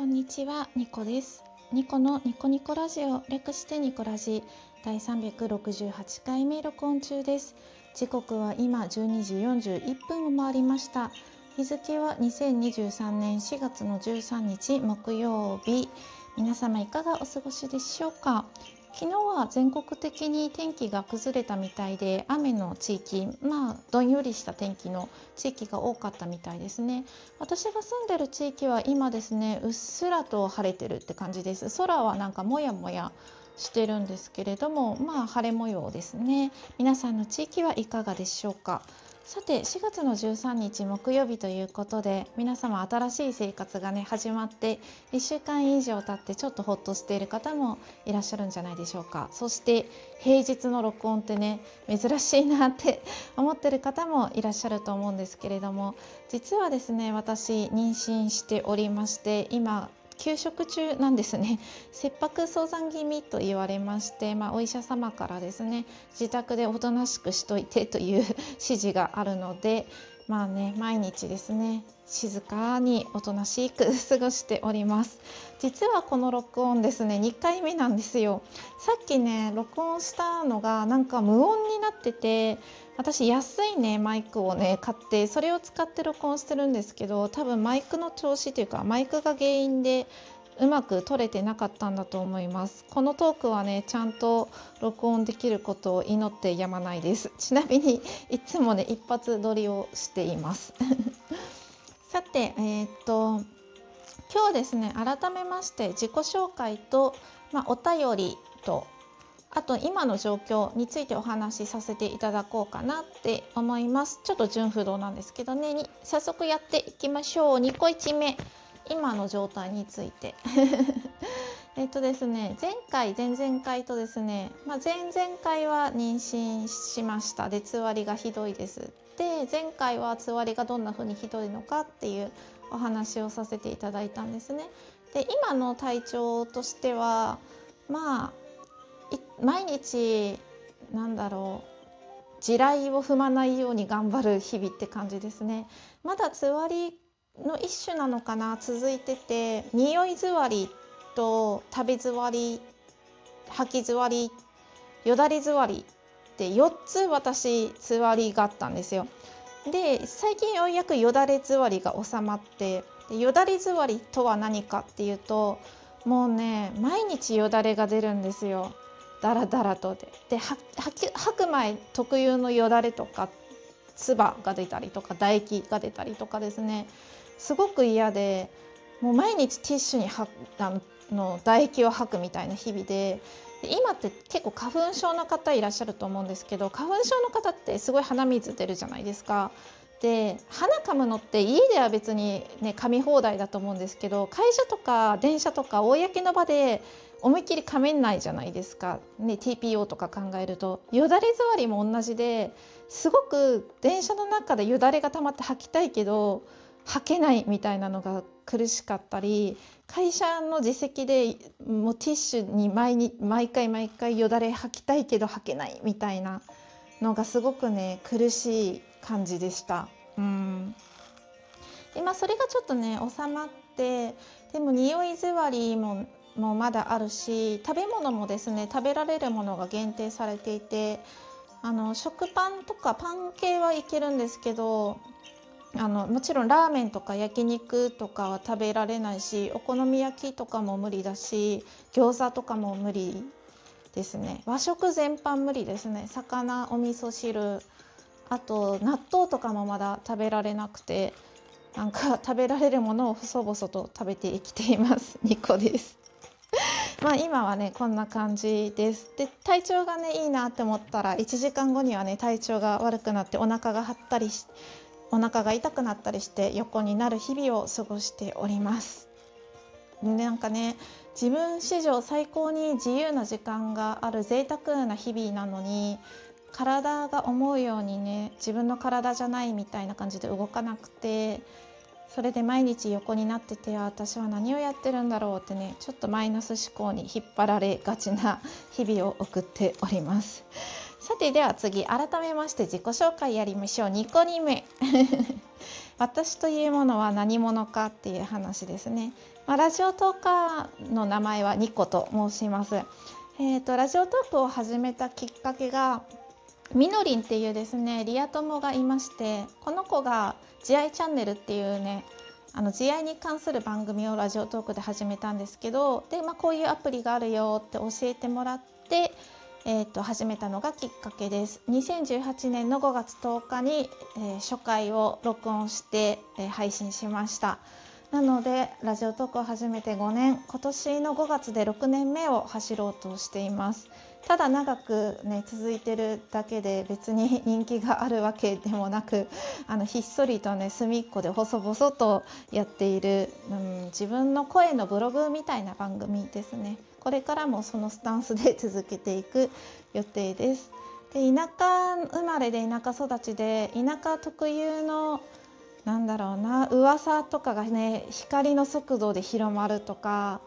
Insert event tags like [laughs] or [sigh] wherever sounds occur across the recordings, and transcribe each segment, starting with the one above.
こんにちは、ニコです。ニコのニコニコラジオ略してニコラジ第368回目録音中です。時刻は今12時41分を回りました。日付は2023年4月の13日木曜日。皆様いかがお過ごしでしょうか？昨日は全国的に天気が崩れたみたいで雨の地域まあどんよりした天気の地域が多かったみたいですね。私が住んでる地域は今ですねうっすらと晴れてるって感じです。空はなんかもやもやしてるんですけれどもまあ晴れ模様ですね。皆さんの地域はいかがでしょうか？さて4月の13日木曜日ということで皆様新しい生活がね始まって1週間以上経ってちょっとほっとしている方もいらっしゃるんじゃないでしょうか。そして平日の録音ってね珍しいなって [laughs] 思ってる方もいらっしゃると思うんですけれども実はですね私妊娠しておりまして今休職中なんですね。[laughs] 切迫早産気味と言われまして、まあ、お医者様からですね自宅でおとなしくしといてという指示があるのでまあね毎日ですね静かにおとなしく過ごしております。実はこの録音ですね2回目なんですよ。さっきね録音したのがなんか無音になってて私安いねマイクをね買ってそれを使って録音してるんですけど多分マイクの調子というかマイクが原因でうまく撮れてなかったんだと思います。このトークはねちゃんと録音できることを祈ってやまないです。ちなみにいつもね一発撮りをしています。[laughs] さてえー、っと今日ですね改めまして自己紹介と、まあ、お便りとあと今の状況についてお話しさせていただこうかなって思います。ちょっと順不動なんですけどね。に早速やっていきましょう。2個1目。今の状態について。[laughs] えっとですね前回前々回とですね、まあ、前々回は妊娠しました。でつわりがひどいです。で前回はつわりがどんな風にひどいのかっていうお話をさせていただいたんですね。で今の体調としてはまあ毎日なんだろう地雷を踏まないように頑張る日々って感じですね。まだつわりの一種なのかな続いてて匂い座りと食べ座り吐き座りよだれ座りって4つ私座りがあったんですよ。で最近ようやくよだれ座りが収まってでよだれ座りとは何かっていうともうね毎日よだれが出るんですよ。だらだらとで。で吐く前特有のよだれとか唾が出たりとか唾液が出たりとかですね。すごく嫌でもう毎日ティッシュにはあの唾液を吐くみたいな日々で今って結構花粉症の方いらっしゃると思うんですけど花粉症の方ってすごい鼻水出るじゃないですか。で鼻かむのって家では別にね噛み放題だと思うんですけど会社とか電車とか公の場で思いっきり噛めないじゃないですか、ね、TPO とか考えるとよだれ座りも同じですごく電車の中でよだれが溜まって吐きたいけど吐けないみたいなのが苦しかったり会社の自責でもうティッシュに毎に毎回毎回よだれ吐きたいけど吐けないみたいなのがすごくね苦しい感じでした。うんでまあ、それがちょっとね収まってでも匂い座りももまだあるし食べ物もですね食べられるものが限定されていてあの食パンとかパン系はいけるんですけどあのもちろんラーメンとか焼肉とかは食べられないしお好み焼きとかも無理だし餃子とかも無理ですね。和食全般無理ですね。魚お味噌汁あと納豆とかもまだ食べられなくてなんか [laughs] 食べられるものを細々と食べて生きています。2個です。[laughs] まあ今はねこんな感じです。で体調がねいいなって思ったら1時間後にはね体調が悪くなってお腹が張ったりしてお腹が痛くなったりして横になる日々を過ごしております。なんかね自分史上最高に自由な時間がある贅沢な日々なのに体が思うようにね自分の体じゃないみたいな感じで動かなくてそれで毎日横になってて私は何をやってるんだろうってねちょっとマイナス思考に引っ張られがちな日々を送っております。さてでは次改めまして自己紹介やりましょう。2個2目 [laughs] 私というものは何者かっていう話ですね。まあ、ラジオトーカーの名前はニコと申します。えーと、ラジオトークを始めたきっかけがみのりんっていうですねリア友がいましてこの子が「慈愛チャンネル」っていうねあの慈愛に関する番組をラジオトークで始めたんですけどで、まあ、こういうアプリがあるよって教えてもらって、えー、と始めたのがきっかけです。2018年の5月10日に、えー、初回を録音して、えー、配信しました。なのでラジオトークを始めて5年。今年の5月で6年目を走ろうとしています。ただ長くね続いてるだけで別に人気があるわけでもなくあのひっそりとね隅っこで細々とやっている、うん、自分の声のブログみたいな番組ですね。これからもそのスタンスで続けていく予定です。で田舎生まれで田舎育ちで田舎特有のなんだろうな噂とかがね光の速度で広まるとか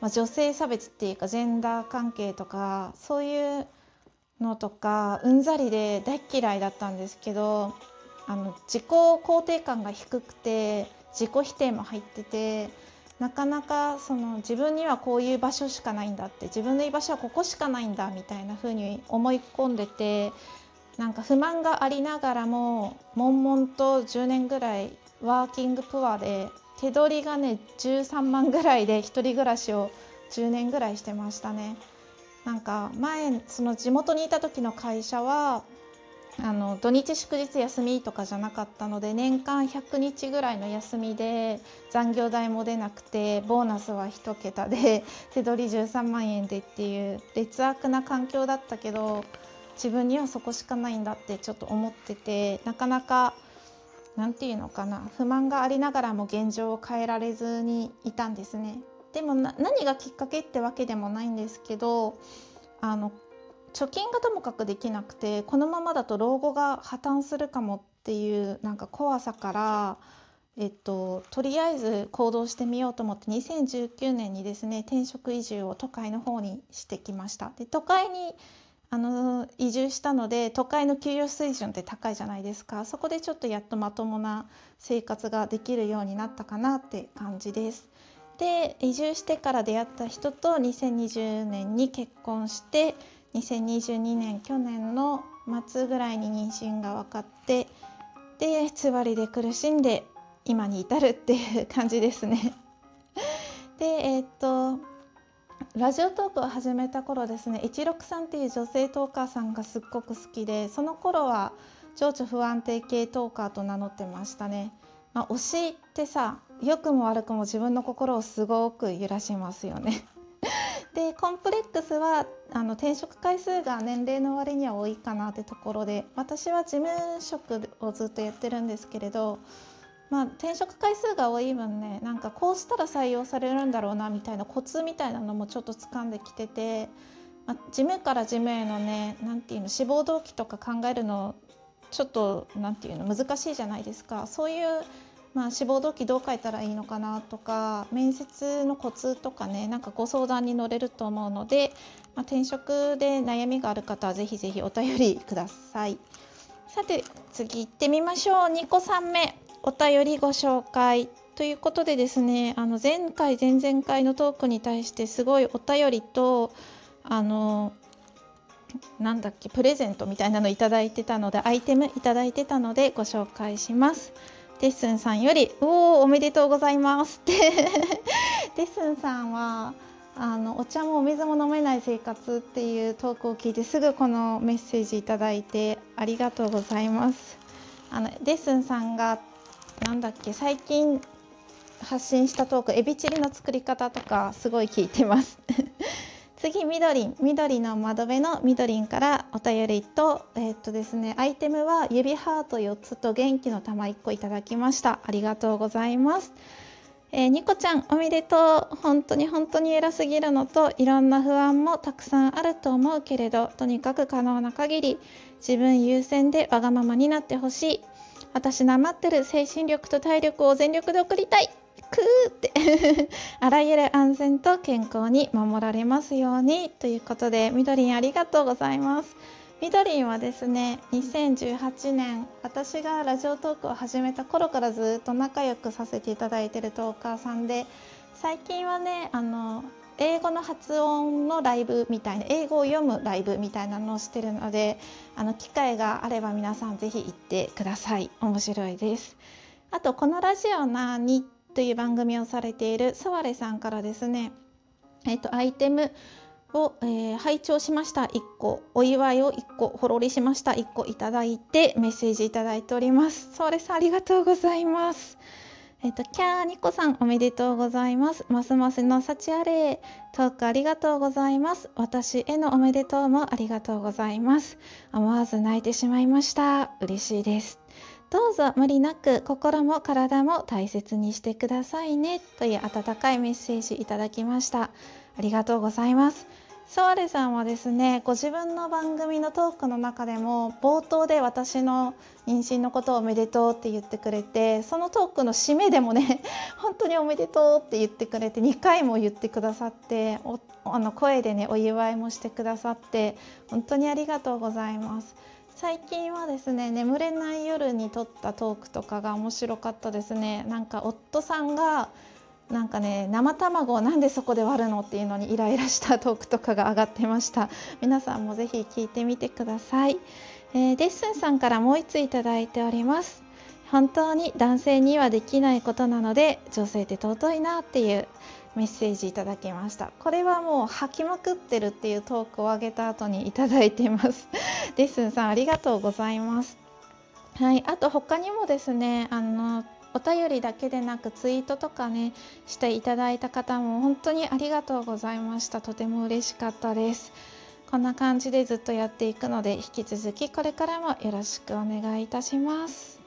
まあ、女性差別っていうかジェンダー関係とかそういうのとかうんざりで大嫌いだったんですけどあの自己肯定感が低くて自己否定も入っててなかなかその自分にはこういう場所しかないんだって自分の居場所はここしかないんだみたいな風に思い込んでてなんか不満がありながらも悶々と10年ぐらいワーキングプアで手取りがね13万ぐらいで1人暮らしを10年ぐらいしてましたね。なんか前その地元にいた時の会社はあの土日祝日休みとかじゃなかったので年間100日ぐらいの休みで残業代も出なくてボーナスは1桁で [laughs] 手取り13万円でっていう劣悪な環境だったけど自分にはそこしかないんだってちょっと思っててなかなか何て言うのかな不満がありながらも現状を変えられずにいたんですね。でも何がきっかけってわけでもないんですけどあの貯金がともかくできなくてこのままだと老後が破綻するかもっていうなんか怖さからえっと、とりあえず行動してみようと思って2019年にですね転職移住を都会の方にしてきましたで都会にあの移住したので都会の給与水準って高いじゃないですかそこでちょっとやっとまともな生活ができるようになったかなって感じです。で移住してから出会った人と2020年に結婚して2022年去年の末ぐらいに妊娠が分かってでつわりで苦しんで今に至るっていう感じですね。でえー、っとラジオトークを始めた頃ですね一六さんっていう女性トーカーさんがすっごく好きでその頃は情緒不安定系トーカーと名乗ってましたね、まあ、推しってさ良くも悪くも自分の心をすごく揺らしますよねでコンプレックスはあの転職回数が年齢の割には多いかなってところで私は事務職をずっとやってるんですけれどまあ、転職回数が多い分ねなんかこうしたら採用されるんだろうなみたいなコツみたいなのもちょっと掴んできてて、まあ、事務から事務へのね何て言うの志望動機とか考えるのちょっと何て言うの難しいじゃないですか。そういう、まあ、志望動機どう書いたらいいのかなとか面接のコツとかねなんかご相談に乗れると思うので、まあ、転職で悩みがある方はぜひぜひお便りください。さて次行ってみましょう2個3目お便りご紹介ということでですねあの前回前々回のトークに対してすごいお便りとあのなんだっけプレゼントみたいなのいただいてたのでアイテムいただいてたのでご紹介します。デッスンさんより「おおおめでとうございます」って [laughs] デッスンさんはあのお茶もお水も飲めない生活っていうトークを聞いてすぐこのメッセージいただいてありがとうございます。あのデッスンさんがなんだっけ最近発信したトークエビチリの作り方とかすごい聞いてます次みどりん緑の窓辺のみどりんからお便りとえ、っとですねアイテムは指ハート4つと元気の玉1個いただきました。ありがとうございます。えー、ニコちゃんおめでとう。本当に本当に偉すぎるのといろんな不安もたくさんあると思うけれどとにかく可能な限り自分優先でわがままになってほしい。私なまってる精神力と体力を全力で送りたい。くーって。[laughs] あらゆる安全と健康に守られますようにということでみどりんありがとうございます。みどりんはですね2018年私がラジオトークを始めた頃からずっと仲良くさせていただいているトーカーさんで最近はねあの英語の発音のライブみたいな英語を読むライブみたいなのをしてるのであの機会があれば皆さんぜひ行ってください。面白いです。あとこのラジオなという番組をされているソワレさんからですねえっ、とアイテムを、えー、拝聴しました1個お祝いを1個ほろりしました1個いただいてメッセージいただいておりますソワレさんありがとうございますえっ、と、キャーニコさんおめでとうございます。ますますの幸あれ。トークありがとうございます。私へのおめでとうもありがとうございます。思わず泣いてしまいました。嬉しいです。どうぞ無理なく心も体も大切にしてくださいね。という温かいメッセージいただきました。ありがとうございます。ソワレさんはですねご自分の番組のトークの中でも冒頭で私の妊娠のことをおめでとうって言ってくれてそのトークの締めでもね [laughs] 本当におめでとうって言ってくれて2回も言ってくださってあの声でねお祝いもしてくださって本当にありがとうございます。最近はですね眠れない夜に撮ったトークとかが面白かったですね。なんか夫さんがなんかね生卵をなんでそこで割るのっていうのにイライラしたトークとかが上がってました。皆さんもぜひ聞いてみてください、えー、デッスンさんからもう1ついただいております。本当に男性にはできないことなので女性って尊いなっていうメッセージいただきました。これはもう吐きまくってるっていうトークを上げた後にいただいてます。[laughs] デッスンさんありがとうございます。はい。あと他にもですねあのお便りだけでなくツイートとかねしていただいた方も本当にありがとうございました。とても嬉しかったです。こんな感じでずっとやっていくので引き続きこれからもよろしくお願いいたします。